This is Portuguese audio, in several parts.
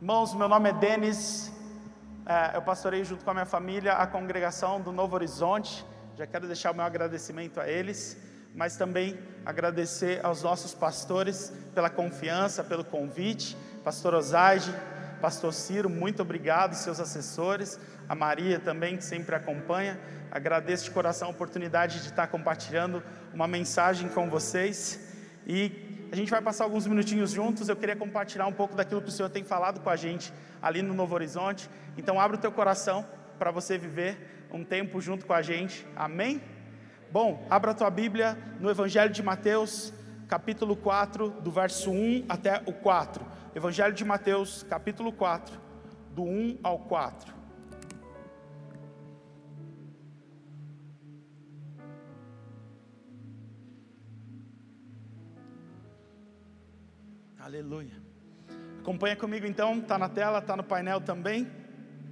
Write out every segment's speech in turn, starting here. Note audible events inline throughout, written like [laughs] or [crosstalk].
Irmãos, meu nome é Denis, é, eu pastorei junto com a minha família a congregação do Novo Horizonte. Já quero deixar o meu agradecimento a eles, mas também agradecer aos nossos pastores pela confiança, pelo convite. Pastor Osaide, Pastor Ciro, muito obrigado, seus assessores, a Maria também, que sempre acompanha. Agradeço de coração a oportunidade de estar compartilhando uma mensagem com vocês. E a gente vai passar alguns minutinhos juntos. Eu queria compartilhar um pouco daquilo que o Senhor tem falado com a gente ali no Novo Horizonte. Então, abre o teu coração para você viver um tempo junto com a gente. Amém? Bom, abra a tua Bíblia no Evangelho de Mateus, capítulo 4, do verso 1 até o 4. Evangelho de Mateus, capítulo 4, do 1 ao 4. Aleluia. Acompanha comigo então, está na tela, está no painel também.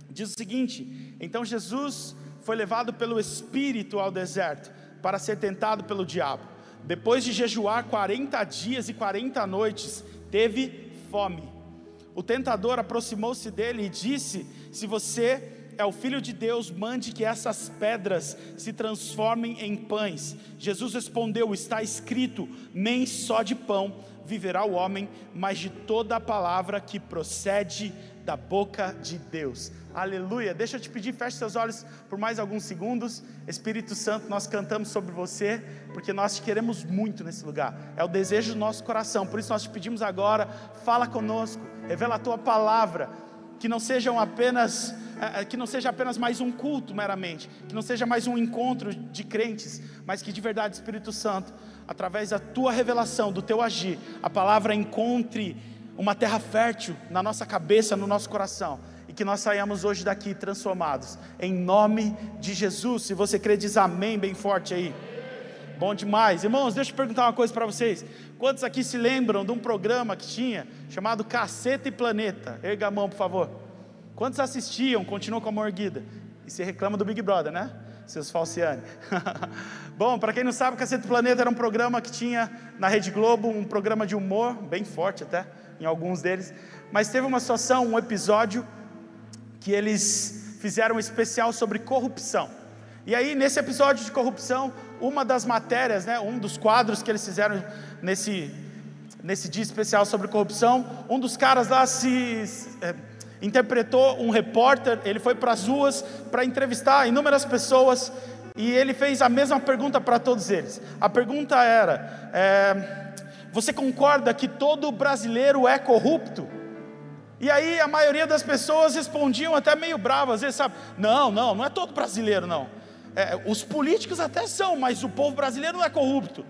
Diz o seguinte: Então Jesus foi levado pelo Espírito ao deserto para ser tentado pelo diabo. Depois de jejuar 40 dias e 40 noites, teve fome. O tentador aproximou-se dele e disse: Se você é o Filho de Deus, mande que essas pedras se transformem em pães. Jesus respondeu: Está escrito, nem só de pão viverá o homem, mas de toda a palavra que procede da boca de Deus. Aleluia. Deixa eu te pedir, feche seus olhos por mais alguns segundos. Espírito Santo, nós cantamos sobre você, porque nós te queremos muito nesse lugar. É o desejo do nosso coração. Por isso nós te pedimos agora, fala conosco, revela a tua palavra, que não sejam apenas é, é, que não seja apenas mais um culto meramente, que não seja mais um encontro de crentes, mas que de verdade, Espírito Santo, através da tua revelação, do teu agir, a palavra encontre uma terra fértil na nossa cabeça, no nosso coração, e que nós saiamos hoje daqui transformados, em nome de Jesus. Se você crê, diz amém bem forte aí. Bom demais. Irmãos, deixa eu perguntar uma coisa para vocês. Quantos aqui se lembram de um programa que tinha chamado Caceta e Planeta? Erga a mão, por favor. Quantos assistiam, continuam com a mão erguida? E se reclama do Big Brother, né? Seus falciane. [laughs] Bom, para quem não sabe, Cacete Planeta era um programa que tinha na Rede Globo, um programa de humor, bem forte até, em alguns deles. Mas teve uma situação, um episódio, que eles fizeram um especial sobre corrupção. E aí, nesse episódio de corrupção, uma das matérias, né, um dos quadros que eles fizeram nesse, nesse dia especial sobre corrupção, um dos caras lá se. É, interpretou um repórter, ele foi para as ruas para entrevistar inúmeras pessoas e ele fez a mesma pergunta para todos eles. A pergunta era: é, Você concorda que todo brasileiro é corrupto? E aí a maioria das pessoas respondiam até meio bravas, às vezes sabe, não, não, não é todo brasileiro não. É, os políticos até são, mas o povo brasileiro não é corrupto.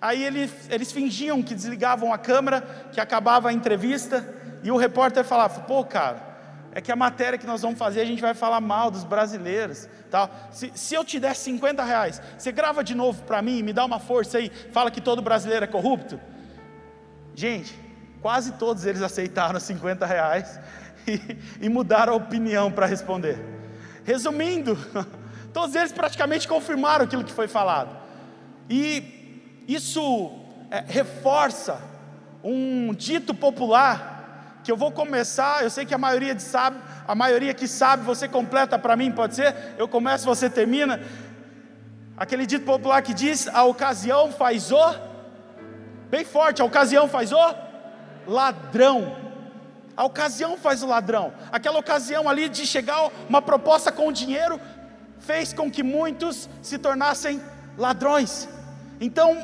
Aí eles, eles fingiam que desligavam a câmera, que acabava a entrevista, e o repórter falava: pô, cara, é que a matéria que nós vamos fazer, a gente vai falar mal dos brasileiros. Tal. Se, se eu te der 50 reais, você grava de novo para mim, me dá uma força aí, fala que todo brasileiro é corrupto? Gente, quase todos eles aceitaram 50 reais [laughs] e, e mudaram a opinião para responder. Resumindo, [laughs] todos eles praticamente confirmaram aquilo que foi falado. E isso é, reforça um dito popular que eu vou começar, eu sei que a maioria sabe, a maioria que sabe, você completa para mim, pode ser? Eu começo, você termina. Aquele dito popular que diz: a ocasião faz o, bem forte, a ocasião faz o ladrão. A ocasião faz o ladrão. Aquela ocasião ali de chegar uma proposta com dinheiro fez com que muitos se tornassem ladrões. Então,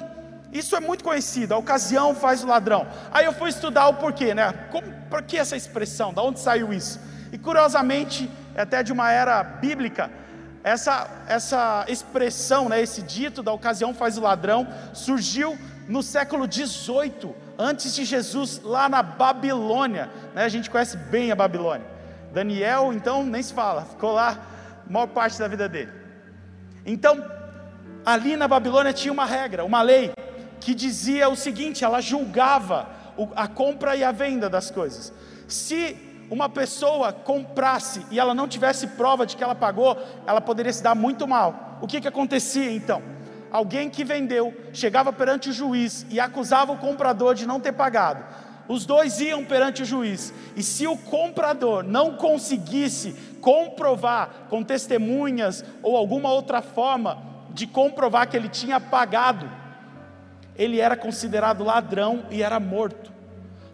isso é muito conhecido, a ocasião faz o ladrão. Aí eu fui estudar o porquê, né? Como, por que essa expressão? Da onde saiu isso? E curiosamente, é até de uma era bíblica, essa, essa expressão, né, esse dito da ocasião faz o ladrão, surgiu no século 18, antes de Jesus, lá na Babilônia. Né? A gente conhece bem a Babilônia. Daniel, então, nem se fala, ficou lá maior parte da vida dele. Então, ali na Babilônia tinha uma regra, uma lei, que dizia o seguinte: ela julgava a compra e a venda das coisas. Se uma pessoa comprasse e ela não tivesse prova de que ela pagou, ela poderia se dar muito mal. O que, que acontecia então? Alguém que vendeu chegava perante o juiz e acusava o comprador de não ter pagado. os dois iam perante o juiz, e se o comprador não conseguisse comprovar com testemunhas ou alguma outra forma de comprovar que ele tinha pagado, ele era considerado ladrão e era morto.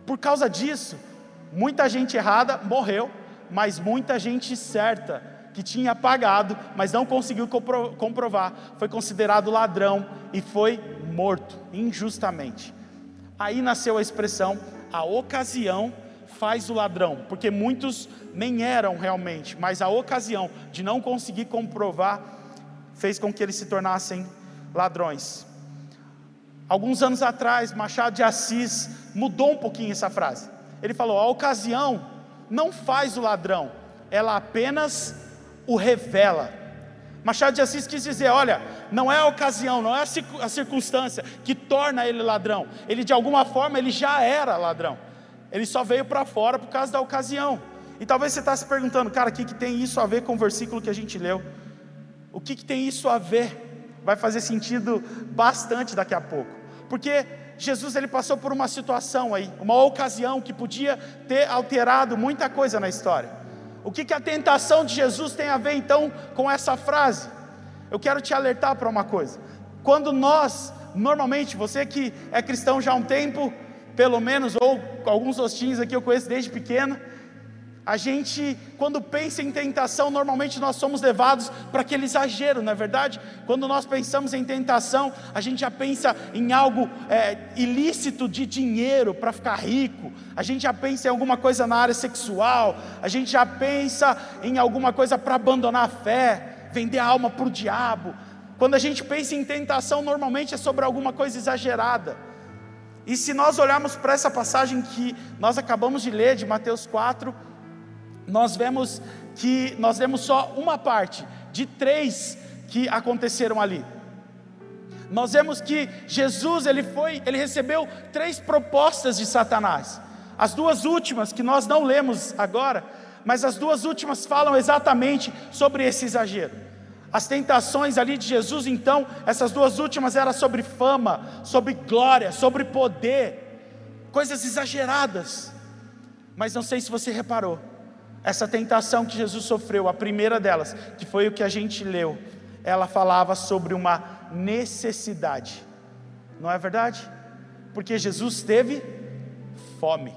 Por causa disso, muita gente errada morreu, mas muita gente certa que tinha pagado, mas não conseguiu comprovar, foi considerado ladrão e foi morto injustamente. Aí nasceu a expressão a ocasião faz o ladrão, porque muitos nem eram realmente, mas a ocasião de não conseguir comprovar fez com que eles se tornassem ladrões. Alguns anos atrás, Machado de Assis mudou um pouquinho essa frase. Ele falou: a ocasião não faz o ladrão, ela apenas o revela. Machado de Assis quis dizer: olha, não é a ocasião, não é a circunstância que torna ele ladrão. Ele de alguma forma ele já era ladrão. Ele só veio para fora por causa da ocasião. E talvez você está se perguntando, cara, o que, que tem isso a ver com o versículo que a gente leu? O que, que tem isso a ver? Vai fazer sentido bastante daqui a pouco. Porque Jesus ele passou por uma situação aí, uma ocasião que podia ter alterado muita coisa na história. O que, que a tentação de Jesus tem a ver então com essa frase? Eu quero te alertar para uma coisa. Quando nós, normalmente, você que é cristão já há um tempo, pelo menos, ou alguns hostinhos aqui eu conheço desde pequeno, a gente, quando pensa em tentação, normalmente nós somos levados para aquele exagero, não é verdade? Quando nós pensamos em tentação, a gente já pensa em algo é, ilícito de dinheiro para ficar rico, a gente já pensa em alguma coisa na área sexual, a gente já pensa em alguma coisa para abandonar a fé, vender a alma para o diabo. Quando a gente pensa em tentação, normalmente é sobre alguma coisa exagerada. E se nós olharmos para essa passagem que nós acabamos de ler, de Mateus 4, nós vemos que nós vemos só uma parte de três que aconteceram ali. Nós vemos que Jesus ele foi, ele recebeu três propostas de Satanás. As duas últimas que nós não lemos agora, mas as duas últimas falam exatamente sobre esse exagero. As tentações ali de Jesus, então, essas duas últimas eram sobre fama, sobre glória, sobre poder, coisas exageradas. Mas não sei se você reparou, essa tentação que Jesus sofreu, a primeira delas, que foi o que a gente leu, ela falava sobre uma necessidade, não é verdade? Porque Jesus teve fome.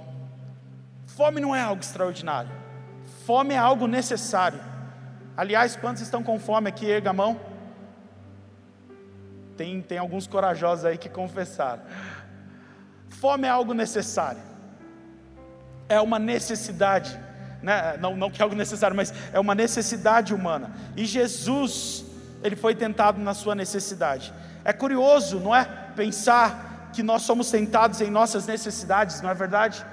Fome não é algo extraordinário, fome é algo necessário. Aliás, quantos estão com fome aqui? Erga a mão. Tem, tem alguns corajosos aí que confessaram. Fome é algo necessário, é uma necessidade né? não, não que é algo necessário, mas é uma necessidade humana. E Jesus, ele foi tentado na sua necessidade. É curioso, não é? Pensar que nós somos tentados em nossas necessidades, não é verdade?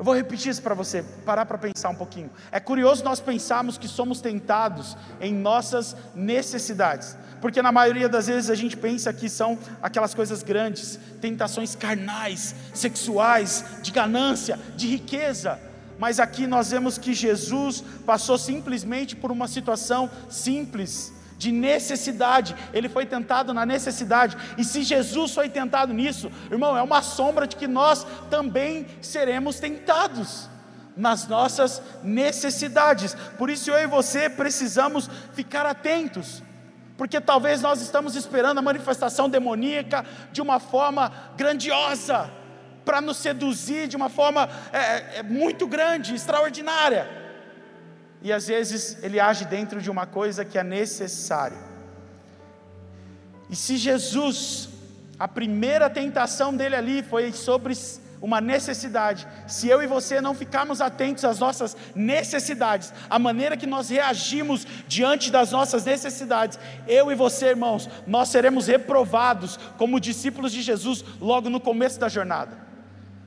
Eu vou repetir isso para você, parar para pensar um pouquinho. É curioso nós pensarmos que somos tentados em nossas necessidades, porque na maioria das vezes a gente pensa que são aquelas coisas grandes, tentações carnais, sexuais, de ganância, de riqueza mas aqui nós vemos que Jesus passou simplesmente por uma situação simples, de necessidade, ele foi tentado na necessidade, e se Jesus foi tentado nisso, irmão, é uma sombra de que nós também seremos tentados nas nossas necessidades, por isso eu e você precisamos ficar atentos, porque talvez nós estamos esperando a manifestação demoníaca de uma forma grandiosa, para nos seduzir de uma forma é, é, é, muito grande, extraordinária. E às vezes ele age dentro de uma coisa que é necessária. E se Jesus, a primeira tentação dele ali foi sobre uma necessidade. Se eu e você não ficarmos atentos às nossas necessidades, a maneira que nós reagimos diante das nossas necessidades, eu e você, irmãos, nós seremos reprovados como discípulos de Jesus logo no começo da jornada.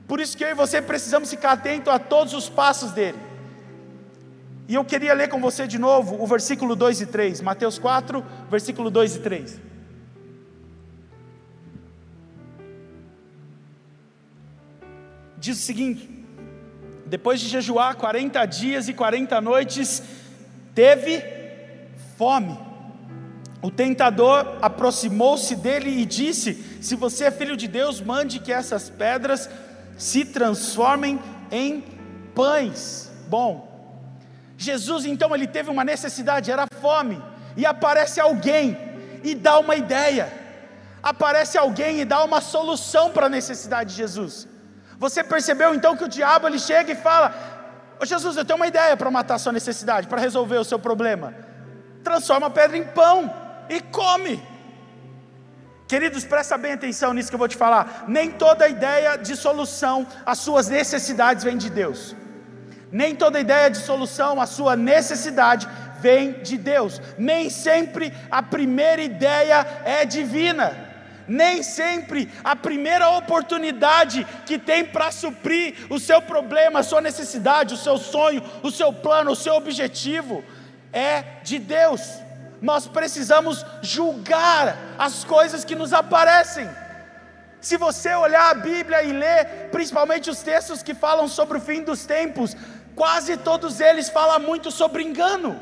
Por isso que eu e você precisamos ficar atento a todos os passos dele. E eu queria ler com você de novo o versículo 2 e 3, Mateus 4, versículo 2 e 3. Diz o seguinte: depois de jejuar 40 dias e 40 noites, teve fome. O tentador aproximou-se dele e disse: Se você é filho de Deus, mande que essas pedras se transformem em pães. Bom, Jesus então ele teve uma necessidade, era fome, e aparece alguém e dá uma ideia. Aparece alguém e dá uma solução para a necessidade de Jesus. Você percebeu então que o diabo ele chega e fala: Ô Jesus, eu tenho uma ideia para matar a sua necessidade, para resolver o seu problema. Transforma a pedra em pão e come. Queridos, presta bem atenção nisso que eu vou te falar. Nem toda ideia de solução às suas necessidades vem de Deus. Nem toda ideia de solução à sua necessidade vem de Deus. Nem sempre a primeira ideia é divina. Nem sempre a primeira oportunidade que tem para suprir o seu problema, a sua necessidade, o seu sonho, o seu plano, o seu objetivo é de Deus nós precisamos julgar as coisas que nos aparecem. Se você olhar a Bíblia e ler, principalmente os textos que falam sobre o fim dos tempos, quase todos eles falam muito sobre engano.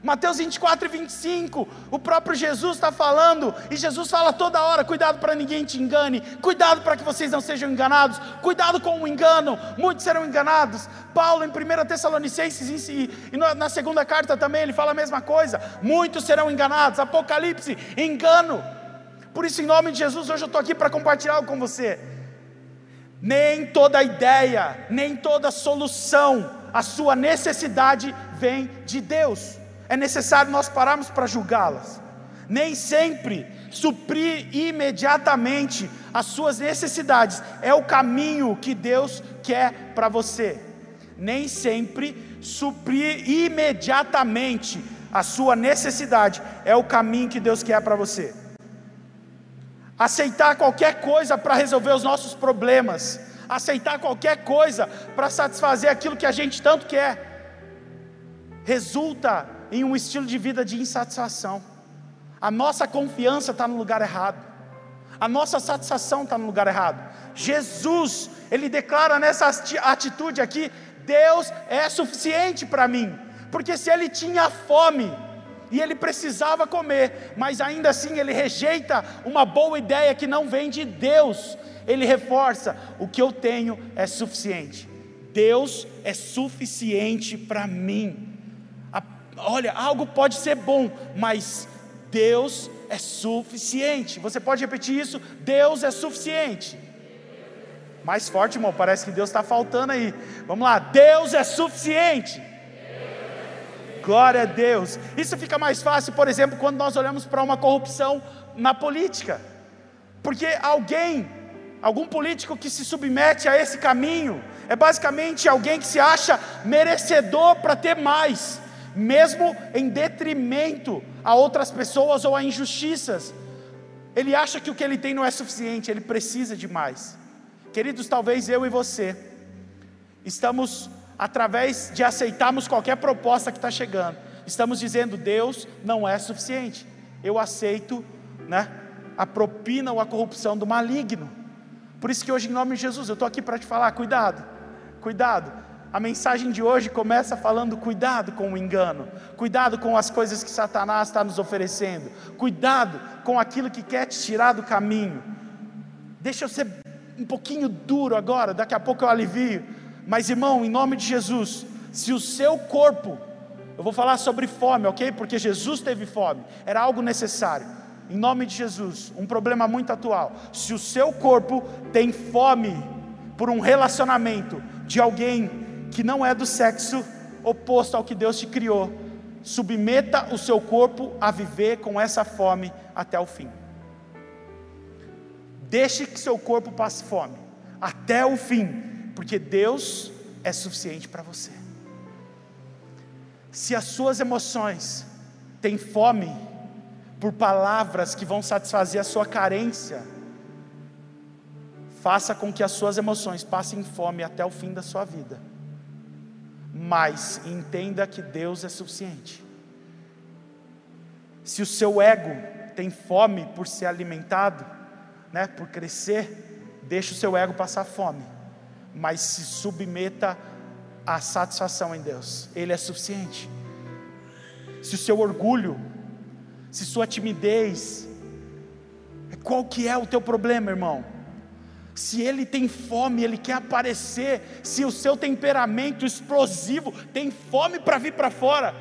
Mateus 24 e 25, o próprio Jesus está falando, e Jesus fala toda hora: cuidado para ninguém te engane, cuidado para que vocês não sejam enganados, cuidado com o engano, muitos serão enganados. Paulo, em 1 Tessalonicenses e, na segunda carta também, ele fala a mesma coisa: muitos serão enganados. Apocalipse, engano. Por isso, em nome de Jesus, hoje eu estou aqui para compartilhar algo com você. Nem toda ideia, nem toda solução, a sua necessidade vem de Deus é necessário nós pararmos para julgá-las. Nem sempre suprir imediatamente as suas necessidades é o caminho que Deus quer para você. Nem sempre suprir imediatamente a sua necessidade é o caminho que Deus quer para você. Aceitar qualquer coisa para resolver os nossos problemas, aceitar qualquer coisa para satisfazer aquilo que a gente tanto quer, resulta em um estilo de vida de insatisfação. A nossa confiança está no lugar errado. A nossa satisfação está no lugar errado. Jesus, ele declara nessa atitude aqui: Deus é suficiente para mim. Porque se ele tinha fome e ele precisava comer, mas ainda assim ele rejeita uma boa ideia que não vem de Deus, ele reforça: o que eu tenho é suficiente. Deus é suficiente para mim olha, algo pode ser bom, mas Deus é suficiente. Você pode repetir isso? Deus é suficiente. Mais forte, irmão, parece que Deus está faltando aí. Vamos lá, Deus é suficiente. Glória a Deus. Isso fica mais fácil, por exemplo, quando nós olhamos para uma corrupção na política. Porque alguém, algum político que se submete a esse caminho, é basicamente alguém que se acha merecedor para ter mais mesmo em detrimento a outras pessoas ou a injustiças. Ele acha que o que ele tem não é suficiente, ele precisa de mais. Queridos, talvez eu e você estamos, através de aceitarmos qualquer proposta que está chegando, estamos dizendo: Deus não é suficiente. Eu aceito né, a propina ou a corrupção do maligno. Por isso que hoje, em nome de Jesus, eu estou aqui para te falar: cuidado, cuidado a mensagem de hoje começa falando: cuidado com o engano, cuidado com as coisas que Satanás está nos oferecendo, cuidado com aquilo que quer te tirar do caminho. Deixa eu ser um pouquinho duro agora, daqui a pouco eu alivio. Mas irmão, em nome de Jesus, se o seu corpo, eu vou falar sobre fome, ok? Porque Jesus teve fome, era algo necessário. Em nome de Jesus, um problema muito atual. Se o seu corpo tem fome por um relacionamento de alguém que não é do sexo oposto ao que Deus te criou, submeta o seu corpo a viver com essa fome até o fim. Deixe que seu corpo passe fome até o fim, porque Deus é suficiente para você. Se as suas emoções têm fome por palavras que vão satisfazer a sua carência, faça com que as suas emoções passem fome até o fim da sua vida mas entenda que Deus é suficiente. Se o seu ego tem fome por ser alimentado, né, por crescer, deixe o seu ego passar fome, mas se submeta à satisfação em Deus, Ele é suficiente. Se o seu orgulho, se sua timidez, qual que é o teu problema, irmão? Se ele tem fome, ele quer aparecer. Se o seu temperamento explosivo tem fome para vir para fora.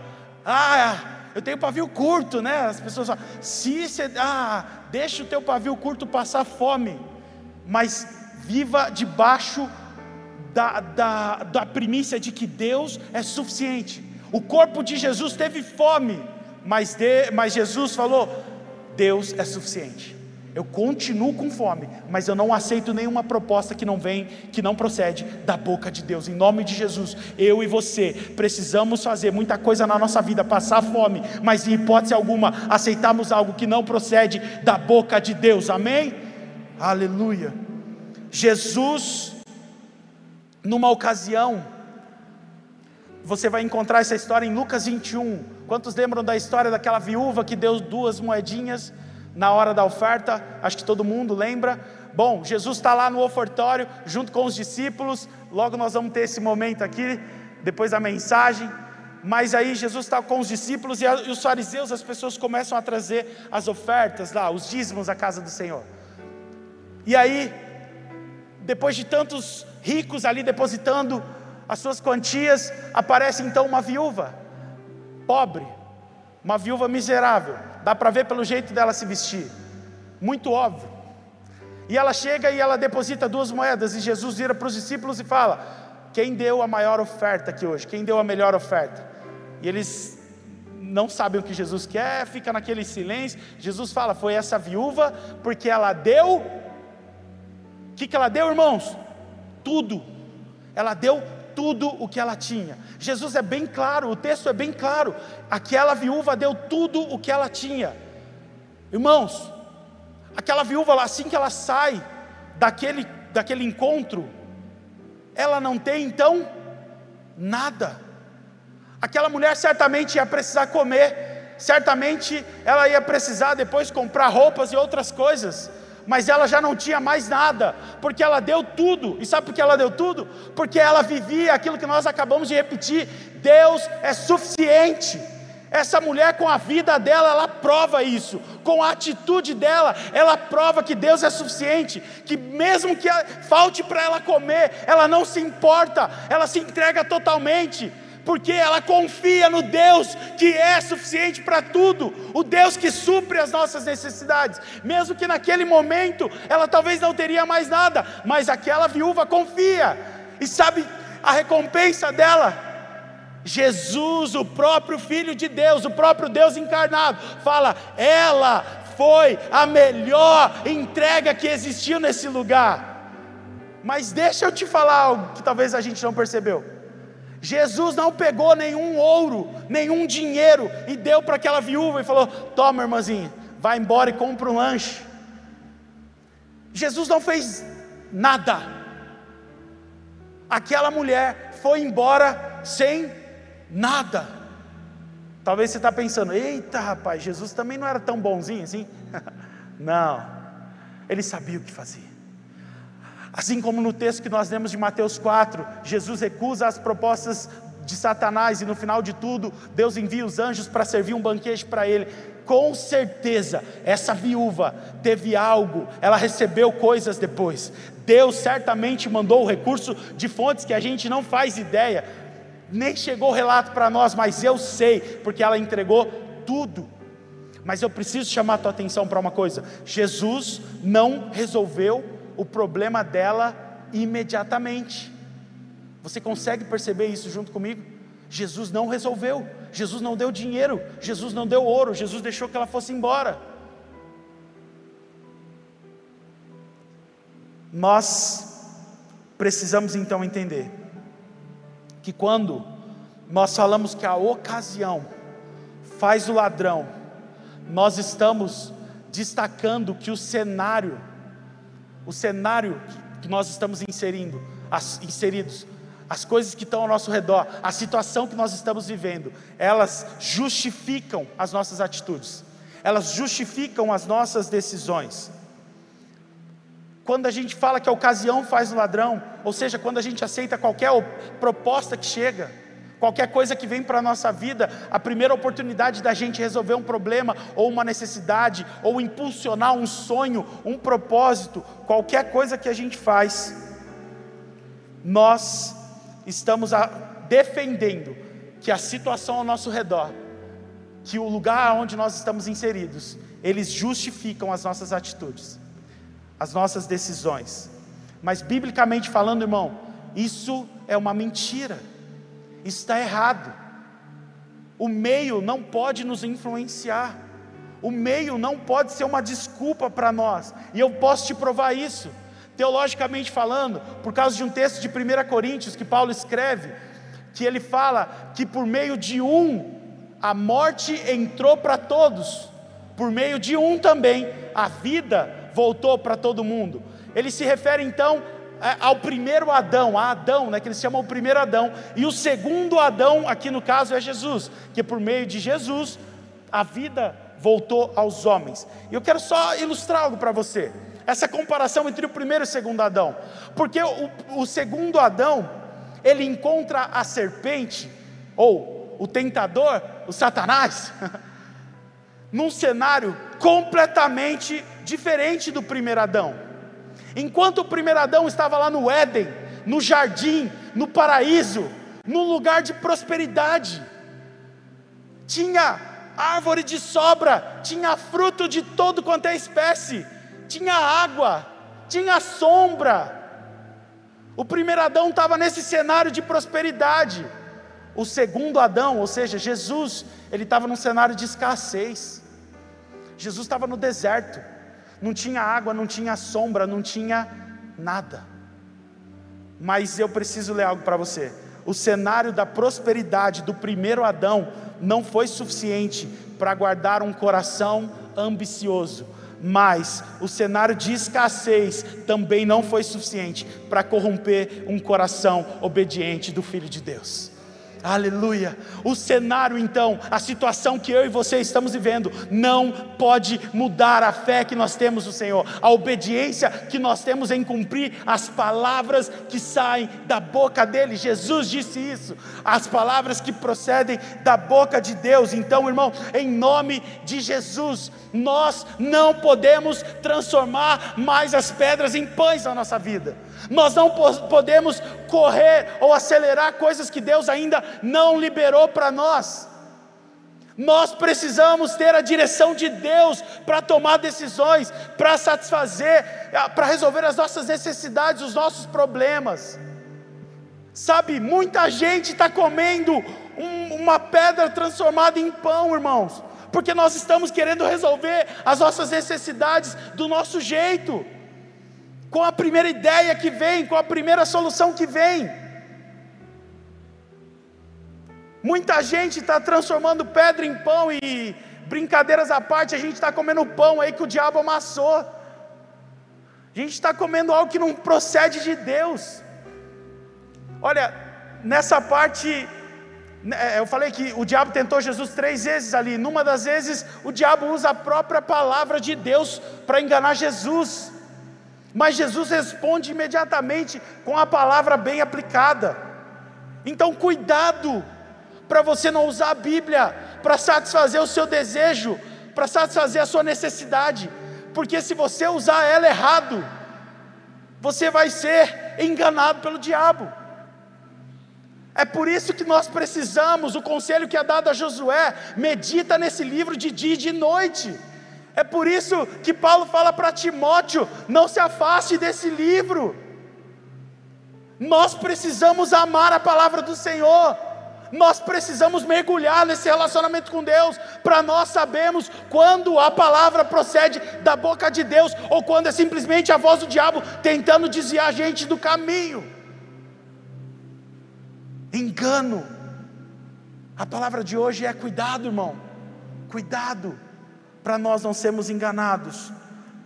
Ah, eu tenho pavio curto, né? As pessoas falam, se você, ah, deixa o teu pavio curto passar fome, mas viva debaixo da, da, da primícia de que Deus é suficiente. O corpo de Jesus teve fome, mas, de, mas Jesus falou: Deus é suficiente. Eu continuo com fome, mas eu não aceito nenhuma proposta que não vem, que não procede da boca de Deus. Em nome de Jesus, eu e você precisamos fazer muita coisa na nossa vida, passar fome, mas em hipótese alguma aceitarmos algo que não procede da boca de Deus. Amém? Aleluia. Jesus, numa ocasião, você vai encontrar essa história em Lucas 21. Quantos lembram da história daquela viúva que deu duas moedinhas? na hora da oferta, acho que todo mundo lembra. Bom, Jesus está lá no ofertório, junto com os discípulos, logo nós vamos ter esse momento aqui, depois da mensagem. Mas aí Jesus está com os discípulos e, e os fariseus, as pessoas começam a trazer as ofertas lá, os dízimos à casa do Senhor. E aí, depois de tantos ricos ali depositando as suas quantias, aparece então uma viúva, pobre, uma viúva miserável, dá para ver pelo jeito dela se vestir, muito óbvio. E ela chega e ela deposita duas moedas, e Jesus vira para os discípulos e fala: Quem deu a maior oferta aqui hoje? Quem deu a melhor oferta? E eles não sabem o que Jesus quer, fica naquele silêncio. Jesus fala: Foi essa viúva, porque ela deu. Que, que ela deu, irmãos? Tudo. Ela deu tudo o que ela tinha. Jesus é bem claro, o texto é bem claro. Aquela viúva deu tudo o que ela tinha. Irmãos, aquela viúva, assim que ela sai daquele, daquele encontro, ela não tem então nada. Aquela mulher certamente ia precisar comer, certamente ela ia precisar depois comprar roupas e outras coisas mas ela já não tinha mais nada, porque ela deu tudo. E sabe por que ela deu tudo? Porque ela vivia aquilo que nós acabamos de repetir: Deus é suficiente. Essa mulher, com a vida dela, ela prova isso, com a atitude dela, ela prova que Deus é suficiente, que mesmo que falte para ela comer, ela não se importa, ela se entrega totalmente porque ela confia no Deus que é suficiente para tudo, o Deus que supre as nossas necessidades, mesmo que naquele momento ela talvez não teria mais nada, mas aquela viúva confia, e sabe a recompensa dela? Jesus, o próprio Filho de Deus, o próprio Deus encarnado, fala: ela foi a melhor entrega que existiu nesse lugar. Mas deixa eu te falar algo que talvez a gente não percebeu. Jesus não pegou nenhum ouro, nenhum dinheiro e deu para aquela viúva e falou: Toma, irmãzinha, vai embora e compra um lanche. Jesus não fez nada. Aquela mulher foi embora sem nada. Talvez você está pensando: Eita, rapaz, Jesus também não era tão bonzinho assim. [laughs] não, ele sabia o que fazia. Assim como no texto que nós lemos de Mateus 4, Jesus recusa as propostas de Satanás e no final de tudo, Deus envia os anjos para servir um banquete para ele. Com certeza, essa viúva teve algo, ela recebeu coisas depois. Deus certamente mandou o recurso de fontes que a gente não faz ideia, nem chegou o relato para nós, mas eu sei, porque ela entregou tudo. Mas eu preciso chamar a tua atenção para uma coisa: Jesus não resolveu o problema dela imediatamente. Você consegue perceber isso junto comigo? Jesus não resolveu, Jesus não deu dinheiro, Jesus não deu ouro, Jesus deixou que ela fosse embora. Nós precisamos então entender que quando nós falamos que a ocasião faz o ladrão, nós estamos destacando que o cenário o cenário que nós estamos inserindo, as, inseridos, as coisas que estão ao nosso redor, a situação que nós estamos vivendo, elas justificam as nossas atitudes, elas justificam as nossas decisões. Quando a gente fala que a ocasião faz o ladrão, ou seja, quando a gente aceita qualquer proposta que chega, Qualquer coisa que vem para a nossa vida, a primeira oportunidade da gente resolver um problema, ou uma necessidade, ou impulsionar um sonho, um propósito, qualquer coisa que a gente faz, nós estamos defendendo que a situação ao nosso redor, que o lugar onde nós estamos inseridos, eles justificam as nossas atitudes, as nossas decisões. Mas biblicamente falando, irmão, isso é uma mentira está errado. O meio não pode nos influenciar. O meio não pode ser uma desculpa para nós. E eu posso te provar isso. Teologicamente falando, por causa de um texto de 1 Coríntios que Paulo escreve, que ele fala que por meio de um a morte entrou para todos, por meio de um também a vida voltou para todo mundo. Ele se refere então ao primeiro Adão, a Adão, né, que eles chamam o primeiro Adão, e o segundo Adão, aqui no caso, é Jesus, que por meio de Jesus a vida voltou aos homens. E eu quero só ilustrar algo para você, essa comparação entre o primeiro e o segundo Adão, porque o, o segundo Adão, ele encontra a serpente, ou o tentador, o Satanás, [laughs] num cenário completamente diferente do primeiro Adão. Enquanto o primeiro Adão estava lá no Éden, no jardim, no paraíso, num lugar de prosperidade, tinha árvore de sobra, tinha fruto de todo quanto é espécie, tinha água, tinha sombra. O primeiro Adão estava nesse cenário de prosperidade. O segundo Adão, ou seja, Jesus, ele estava num cenário de escassez. Jesus estava no deserto não tinha água, não tinha sombra, não tinha nada. Mas eu preciso ler algo para você. O cenário da prosperidade do primeiro Adão não foi suficiente para guardar um coração ambicioso, mas o cenário de escassez também não foi suficiente para corromper um coração obediente do Filho de Deus. Aleluia. O cenário então, a situação que eu e você estamos vivendo, não pode mudar a fé que nós temos no Senhor, a obediência que nós temos em cumprir as palavras que saem da boca dele. Jesus disse isso, as palavras que procedem da boca de Deus. Então, irmão, em nome de Jesus, nós não podemos transformar mais as pedras em pães na nossa vida. Nós não podemos correr ou acelerar coisas que Deus ainda não liberou para nós. Nós precisamos ter a direção de Deus para tomar decisões, para satisfazer, para resolver as nossas necessidades, os nossos problemas. Sabe, muita gente está comendo um, uma pedra transformada em pão, irmãos, porque nós estamos querendo resolver as nossas necessidades do nosso jeito com a primeira ideia que vem, com a primeira solução que vem. Muita gente está transformando pedra em pão e brincadeiras à parte, a gente está comendo pão aí que o diabo amassou. A gente está comendo algo que não procede de Deus. Olha, nessa parte, né, eu falei que o diabo tentou Jesus três vezes ali. Numa das vezes, o diabo usa a própria palavra de Deus para enganar Jesus. Mas Jesus responde imediatamente com a palavra bem aplicada. Então, cuidado para você não usar a Bíblia para satisfazer o seu desejo, para satisfazer a sua necessidade, porque se você usar ela errado, você vai ser enganado pelo diabo. É por isso que nós precisamos, o conselho que é dado a Josué, medita nesse livro de dia e de noite. É por isso que Paulo fala para Timóteo: não se afaste desse livro. Nós precisamos amar a palavra do Senhor. Nós precisamos mergulhar nesse relacionamento com Deus, para nós sabermos quando a palavra procede da boca de Deus ou quando é simplesmente a voz do diabo tentando desviar a gente do caminho. Engano. A palavra de hoje é cuidado, irmão. Cuidado para nós não sermos enganados.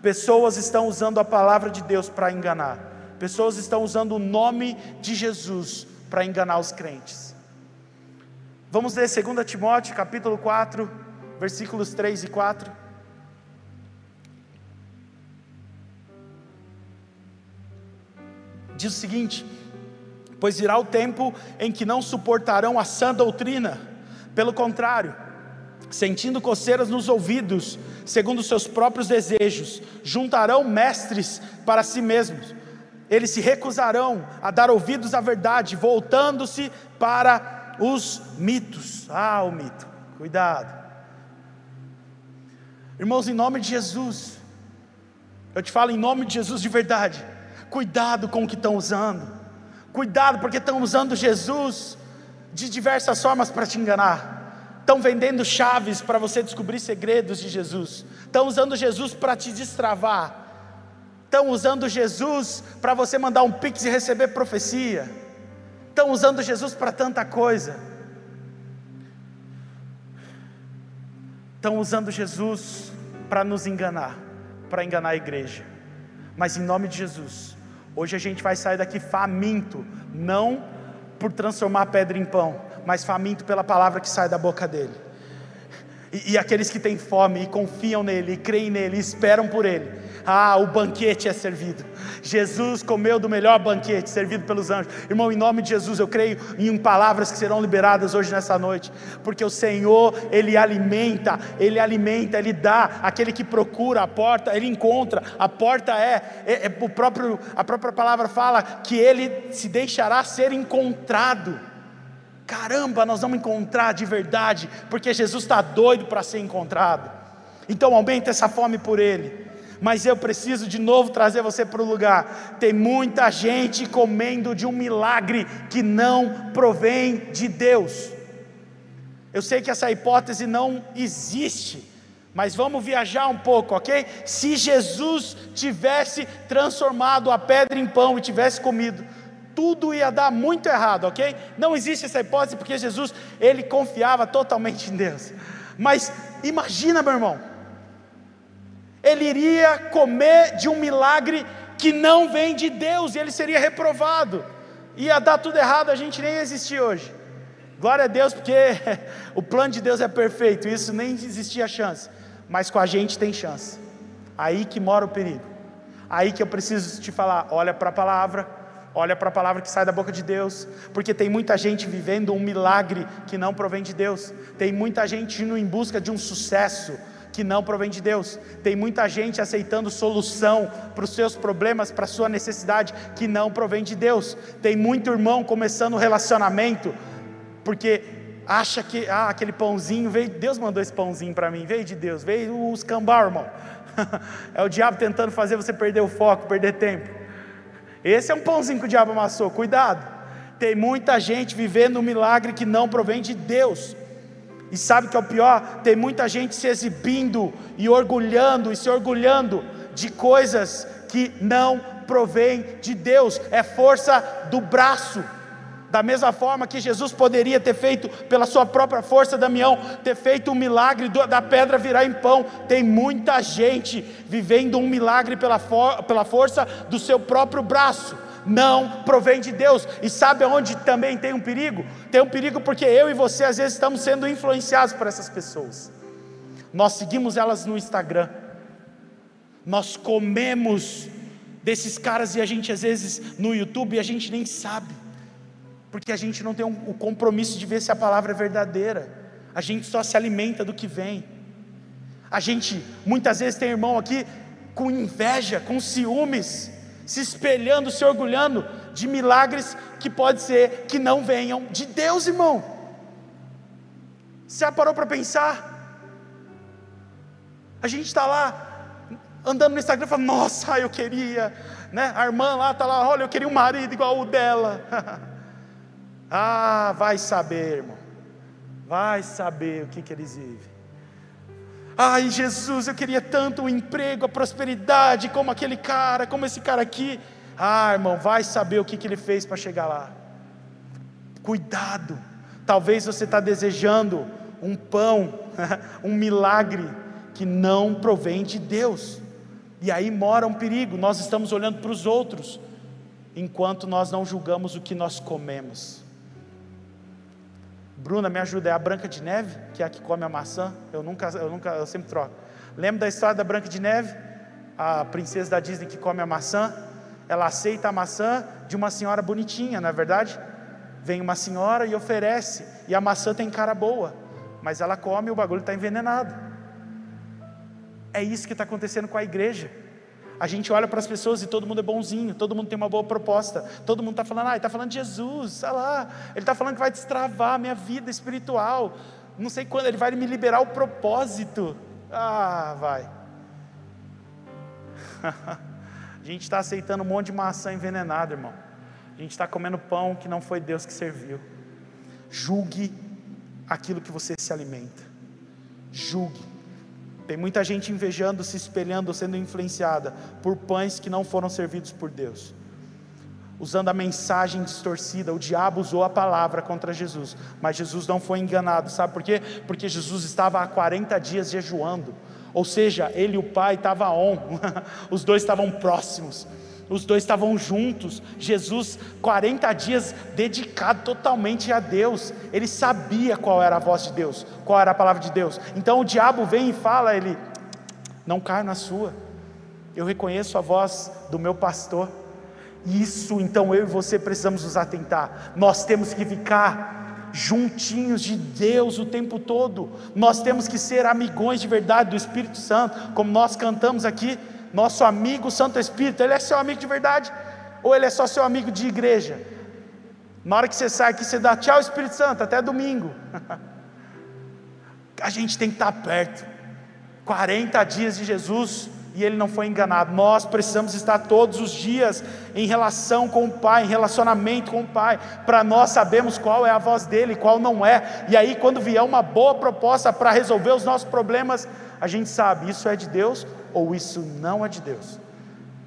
Pessoas estão usando a palavra de Deus para enganar, pessoas estão usando o nome de Jesus para enganar os crentes. Vamos ler 2 Timóteo capítulo 4, versículos 3 e 4. Diz o seguinte: Pois virá o tempo em que não suportarão a sã doutrina, pelo contrário, sentindo coceiras nos ouvidos, segundo seus próprios desejos, juntarão mestres para si mesmos. Eles se recusarão a dar ouvidos à verdade, voltando-se para os mitos. Ah, o mito, cuidado. Irmãos, em nome de Jesus, eu te falo em nome de Jesus de verdade, cuidado com o que estão usando, cuidado porque estão usando Jesus de diversas formas para te enganar estão vendendo chaves para você descobrir segredos de Jesus, estão usando Jesus para te destravar, estão usando Jesus para você mandar um pix e receber profecia, estão usando Jesus para tanta coisa, estão usando Jesus para nos enganar, para enganar a igreja, mas em nome de Jesus, hoje a gente vai sair daqui faminto, não por transformar pedra em pão, mas faminto pela palavra que sai da boca dele. E, e aqueles que têm fome e confiam nele, e creem nele, e esperam por ele. Ah, o banquete é servido. Jesus comeu do melhor banquete, servido pelos anjos. Irmão, em nome de Jesus, eu creio em palavras que serão liberadas hoje nessa noite, porque o Senhor, Ele alimenta, Ele alimenta, Ele dá. Aquele que procura a porta, Ele encontra. A porta é, é, é o próprio, a própria palavra fala que Ele se deixará ser encontrado. Caramba, nós vamos encontrar de verdade, porque Jesus está doido para ser encontrado. Então aumenta essa fome por Ele. Mas eu preciso de novo trazer você para o lugar. Tem muita gente comendo de um milagre que não provém de Deus. Eu sei que essa hipótese não existe, mas vamos viajar um pouco, ok? Se Jesus tivesse transformado a pedra em pão e tivesse comido, tudo ia dar muito errado, ok? Não existe essa hipótese porque Jesus, ele confiava totalmente em Deus. Mas imagina, meu irmão, ele iria comer de um milagre que não vem de Deus e ele seria reprovado. Ia dar tudo errado, a gente nem existir hoje. Glória a Deus, porque [laughs] o plano de Deus é perfeito, isso nem existia chance. Mas com a gente tem chance. Aí que mora o perigo. Aí que eu preciso te falar: olha para a palavra Olha para a palavra que sai da boca de Deus, porque tem muita gente vivendo um milagre que não provém de Deus, tem muita gente indo em busca de um sucesso que não provém de Deus, tem muita gente aceitando solução para os seus problemas, para a sua necessidade que não provém de Deus, tem muito irmão começando um relacionamento, porque acha que ah, aquele pãozinho veio, Deus mandou esse pãozinho para mim, veio de Deus, veio os cambau, irmão. [laughs] é o diabo tentando fazer você perder o foco, perder tempo. Esse é um pãozinho que o diabo amassou, cuidado. Tem muita gente vivendo um milagre que não provém de Deus. E sabe que é o pior? Tem muita gente se exibindo e orgulhando e se orgulhando de coisas que não provém de Deus. É força do braço da mesma forma que Jesus poderia ter feito pela sua própria força, Damião, ter feito um milagre da pedra virar em pão, tem muita gente vivendo um milagre pela, for, pela força do seu próprio braço. Não provém de Deus, e sabe aonde também tem um perigo? Tem um perigo porque eu e você às vezes estamos sendo influenciados por essas pessoas. Nós seguimos elas no Instagram, nós comemos desses caras e a gente às vezes no YouTube e a gente nem sabe porque a gente não tem um, o compromisso de ver se a palavra é verdadeira, a gente só se alimenta do que vem. A gente muitas vezes tem irmão aqui com inveja, com ciúmes, se espelhando, se orgulhando de milagres que pode ser que não venham de Deus, irmão. Você já parou para pensar? A gente está lá andando no Instagram falando, nossa, eu queria, né? A irmã lá está lá, olha, eu queria um marido igual o dela. [laughs] Ah, vai saber, irmão. Vai saber o que, que eles vivem. Ai, Jesus, eu queria tanto o um emprego, a prosperidade, como aquele cara, como esse cara aqui. Ah, irmão, vai saber o que, que ele fez para chegar lá. Cuidado. Talvez você está desejando um pão, [laughs] um milagre que não provém de Deus. E aí mora um perigo. Nós estamos olhando para os outros, enquanto nós não julgamos o que nós comemos. Bruna, me ajuda, é a Branca de Neve, que é a que come a maçã? Eu nunca, eu nunca, eu sempre troco. Lembra da história da Branca de Neve? A princesa da Disney que come a maçã? ela aceita a maçã de uma senhora bonitinha, não é verdade? Vem uma senhora e oferece, e a maçã tem cara boa, mas ela come e o bagulho está envenenado. É isso que está acontecendo com a igreja. A gente olha para as pessoas e todo mundo é bonzinho, todo mundo tem uma boa proposta, todo mundo está falando, ah, ele está falando de Jesus, olha lá, ele está falando que vai destravar a minha vida espiritual, não sei quando, ele vai me liberar o propósito. Ah, vai. [laughs] a gente está aceitando um monte de maçã envenenada, irmão. A gente está comendo pão que não foi Deus que serviu. Julgue aquilo que você se alimenta. Julgue. Tem muita gente invejando, se espelhando, sendo influenciada por pães que não foram servidos por Deus. Usando a mensagem distorcida, o diabo usou a palavra contra Jesus, mas Jesus não foi enganado, sabe por quê? Porque Jesus estava há 40 dias jejuando, ou seja, ele e o Pai estavam on, [laughs] os dois estavam próximos, os dois estavam juntos. Jesus, 40 dias dedicado totalmente a Deus, ele sabia qual era a voz de Deus, qual era a palavra de Deus. Então o diabo vem e fala: ele, não cai na sua, eu reconheço a voz do meu pastor. Isso então eu e você precisamos nos atentar, nós temos que ficar juntinhos de Deus o tempo todo, nós temos que ser amigões de verdade do Espírito Santo, como nós cantamos aqui nosso amigo Santo Espírito, ele é seu amigo de verdade? Ou ele é só seu amigo de igreja? Na hora que você sai aqui, você dá tchau Espírito Santo, até domingo. [laughs] A gente tem que estar perto. 40 dias de Jesus e ele não foi enganado. Nós precisamos estar todos os dias em relação com o Pai, em relacionamento com o Pai, para nós sabermos qual é a voz dele, qual não é. E aí, quando vier uma boa proposta para resolver os nossos problemas, a gente sabe isso é de Deus ou isso não é de Deus.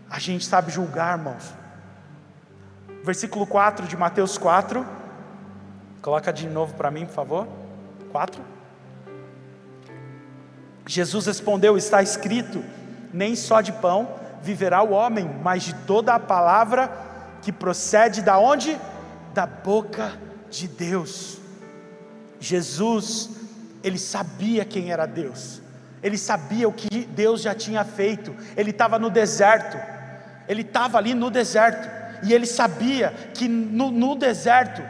A gente sabe julgar, irmãos. Versículo 4 de Mateus 4. Coloca de novo para mim, por favor. 4. Jesus respondeu: Está escrito, nem só de pão viverá o homem, mas de toda a palavra que procede da onde? Da boca de Deus. Jesus, ele sabia quem era Deus ele sabia o que Deus já tinha feito, ele estava no deserto, ele estava ali no deserto, e ele sabia que no, no deserto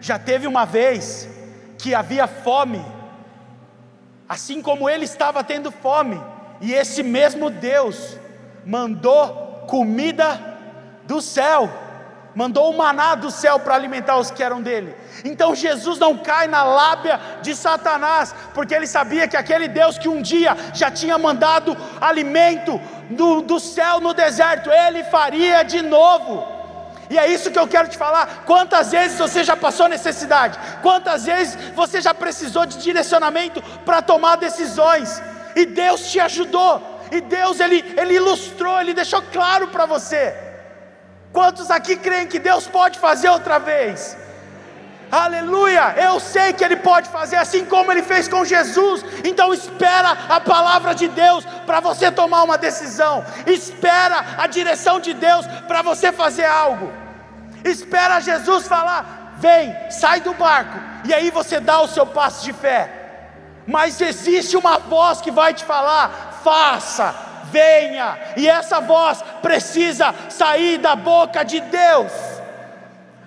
já teve uma vez que havia fome, assim como ele estava tendo fome, e esse mesmo Deus mandou comida do céu mandou o maná do céu para alimentar os que eram dele. Então Jesus não cai na lábia de Satanás, porque ele sabia que aquele Deus que um dia já tinha mandado alimento do, do céu no deserto, ele faria de novo. E é isso que eu quero te falar. Quantas vezes você já passou necessidade? Quantas vezes você já precisou de direcionamento para tomar decisões? E Deus te ajudou. E Deus ele, ele ilustrou, ele deixou claro para você. Quantos aqui creem que Deus pode fazer outra vez? Aleluia! Eu sei que Ele pode fazer assim como Ele fez com Jesus. Então espera a palavra de Deus para você tomar uma decisão. Espera a direção de Deus para você fazer algo. Espera Jesus falar: vem, sai do barco. E aí você dá o seu passo de fé. Mas existe uma voz que vai te falar: faça, venha, e essa voz precisa sair da boca de Deus.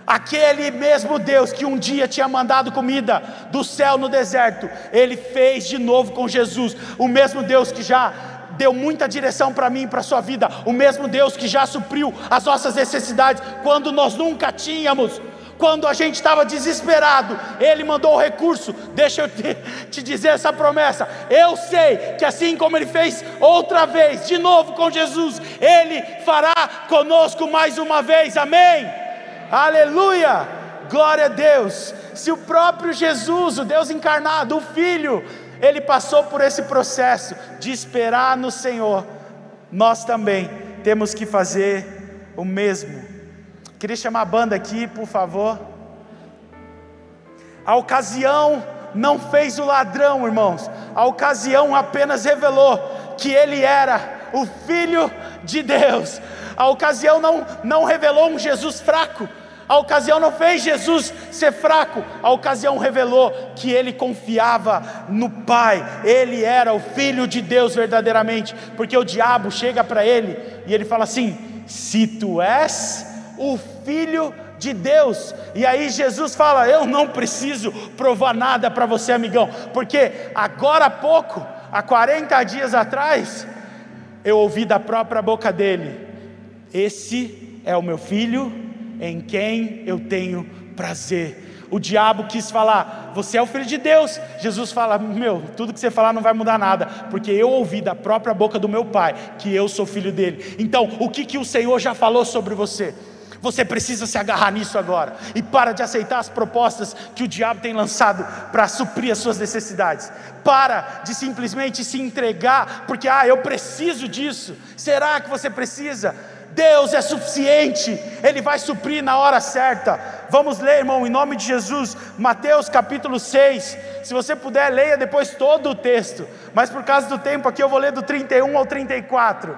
Aquele mesmo Deus que um dia tinha mandado comida do céu no deserto, ele fez de novo com Jesus. O mesmo Deus que já deu muita direção para mim e para a sua vida, o mesmo Deus que já supriu as nossas necessidades quando nós nunca tínhamos. Quando a gente estava desesperado, Ele mandou o recurso. Deixa eu te, [laughs] te, dizer essa promessa. Eu sei que assim como Ele fez outra vez, de novo com Jesus, Ele fará conosco mais uma vez. Amém? Aleluia! Glória a Deus. Se o próprio Jesus, o Deus encarnado, o Filho, Ele passou por esse processo de esperar no Senhor, nós também temos que fazer o mesmo. Queria chamar a banda aqui, por favor. A ocasião não fez o ladrão, irmãos. A ocasião apenas revelou que ele era o Filho de Deus. A ocasião não, não revelou um Jesus fraco. A ocasião não fez Jesus ser fraco, a ocasião revelou que ele confiava no Pai, ele era o Filho de Deus verdadeiramente, porque o diabo chega para ele e ele fala assim: se tu és o filho de Deus. E aí Jesus fala: Eu não preciso provar nada para você, amigão, porque agora há pouco, há 40 dias atrás, eu ouvi da própria boca dele: Esse é o meu filho em quem eu tenho prazer. O diabo quis falar, você é o filho de Deus. Jesus fala, meu, tudo que você falar não vai mudar nada, porque eu ouvi da própria boca do meu pai que eu sou filho dele. Então, o que, que o Senhor já falou sobre você? Você precisa se agarrar nisso agora e para de aceitar as propostas que o diabo tem lançado para suprir as suas necessidades. Para de simplesmente se entregar porque ah, eu preciso disso. Será que você precisa? Deus é suficiente, Ele vai suprir na hora certa. Vamos ler, irmão, em nome de Jesus, Mateus capítulo 6. Se você puder, leia depois todo o texto, mas por causa do tempo aqui eu vou ler do 31 ao 34.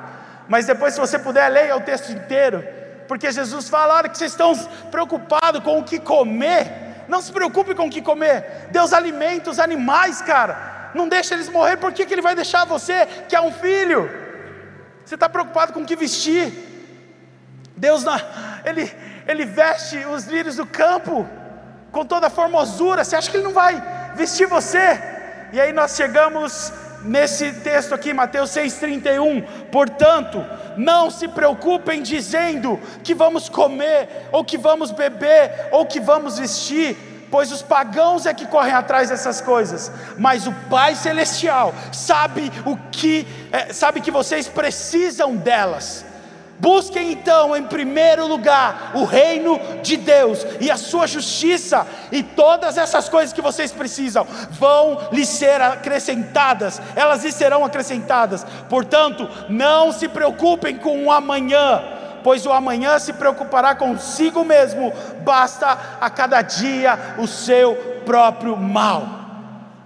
Mas depois, se você puder, leia o texto inteiro porque Jesus fala: olha que vocês estão preocupados com o que comer, não se preocupe com o que comer, Deus alimenta os animais, cara, não deixa eles morrer, por que, que Ele vai deixar você, que é um filho? Você está preocupado com o que vestir? Deus, ele, ele veste os lírios do campo com toda a formosura, você acha que Ele não vai vestir você? E aí nós chegamos nesse texto aqui, Mateus 6,31. Portanto, não se preocupem dizendo que vamos comer, ou que vamos beber, ou que vamos vestir, pois os pagãos é que correm atrás dessas coisas, mas o Pai Celestial sabe o que, é, sabe que vocês precisam delas. Busquem então em primeiro lugar o reino de Deus e a sua justiça, e todas essas coisas que vocês precisam vão lhes ser acrescentadas, elas lhes serão acrescentadas. Portanto, não se preocupem com o amanhã, pois o amanhã se preocupará consigo mesmo, basta a cada dia o seu próprio mal.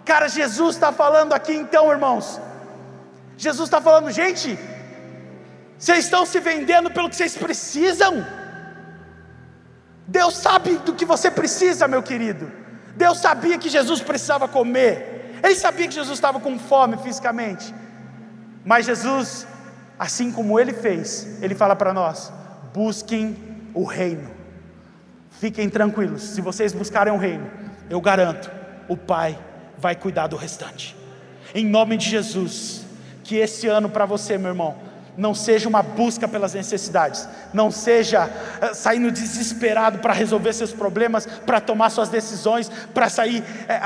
Cara, Jesus está falando aqui então, irmãos. Jesus está falando, gente, vocês estão se vendendo pelo que vocês precisam. Deus sabe do que você precisa, meu querido. Deus sabia que Jesus precisava comer. Ele sabia que Jesus estava com fome fisicamente. Mas Jesus, assim como ele fez, ele fala para nós: busquem o reino. Fiquem tranquilos, se vocês buscarem o reino, eu garanto, o Pai vai cuidar do restante. Em nome de Jesus, que esse ano para você, meu irmão, não seja uma busca pelas necessidades, não seja uh, saindo desesperado para resolver seus problemas, para tomar suas decisões, para sair uh,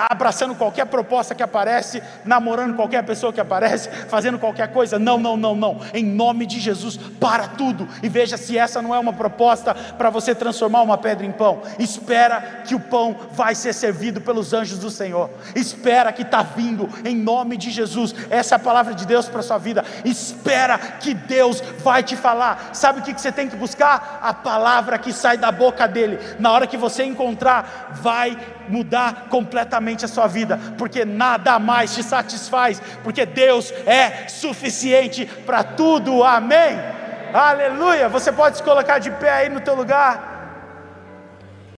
abraçando qualquer proposta que aparece, namorando qualquer pessoa que aparece, fazendo qualquer coisa. Não, não, não, não. Em nome de Jesus, para tudo e veja se essa não é uma proposta para você transformar uma pedra em pão. Espera que o pão vai ser servido pelos anjos do Senhor. Espera que está vindo em nome de Jesus. Essa é a palavra de Deus para sua vida. Espera que Deus vai te falar. Sabe o que você tem que buscar? A palavra que sai da boca dele. Na hora que você encontrar, vai mudar completamente a sua vida, porque nada mais te satisfaz, porque Deus é suficiente para tudo. Amém. Aleluia. Você pode se colocar de pé aí no teu lugar.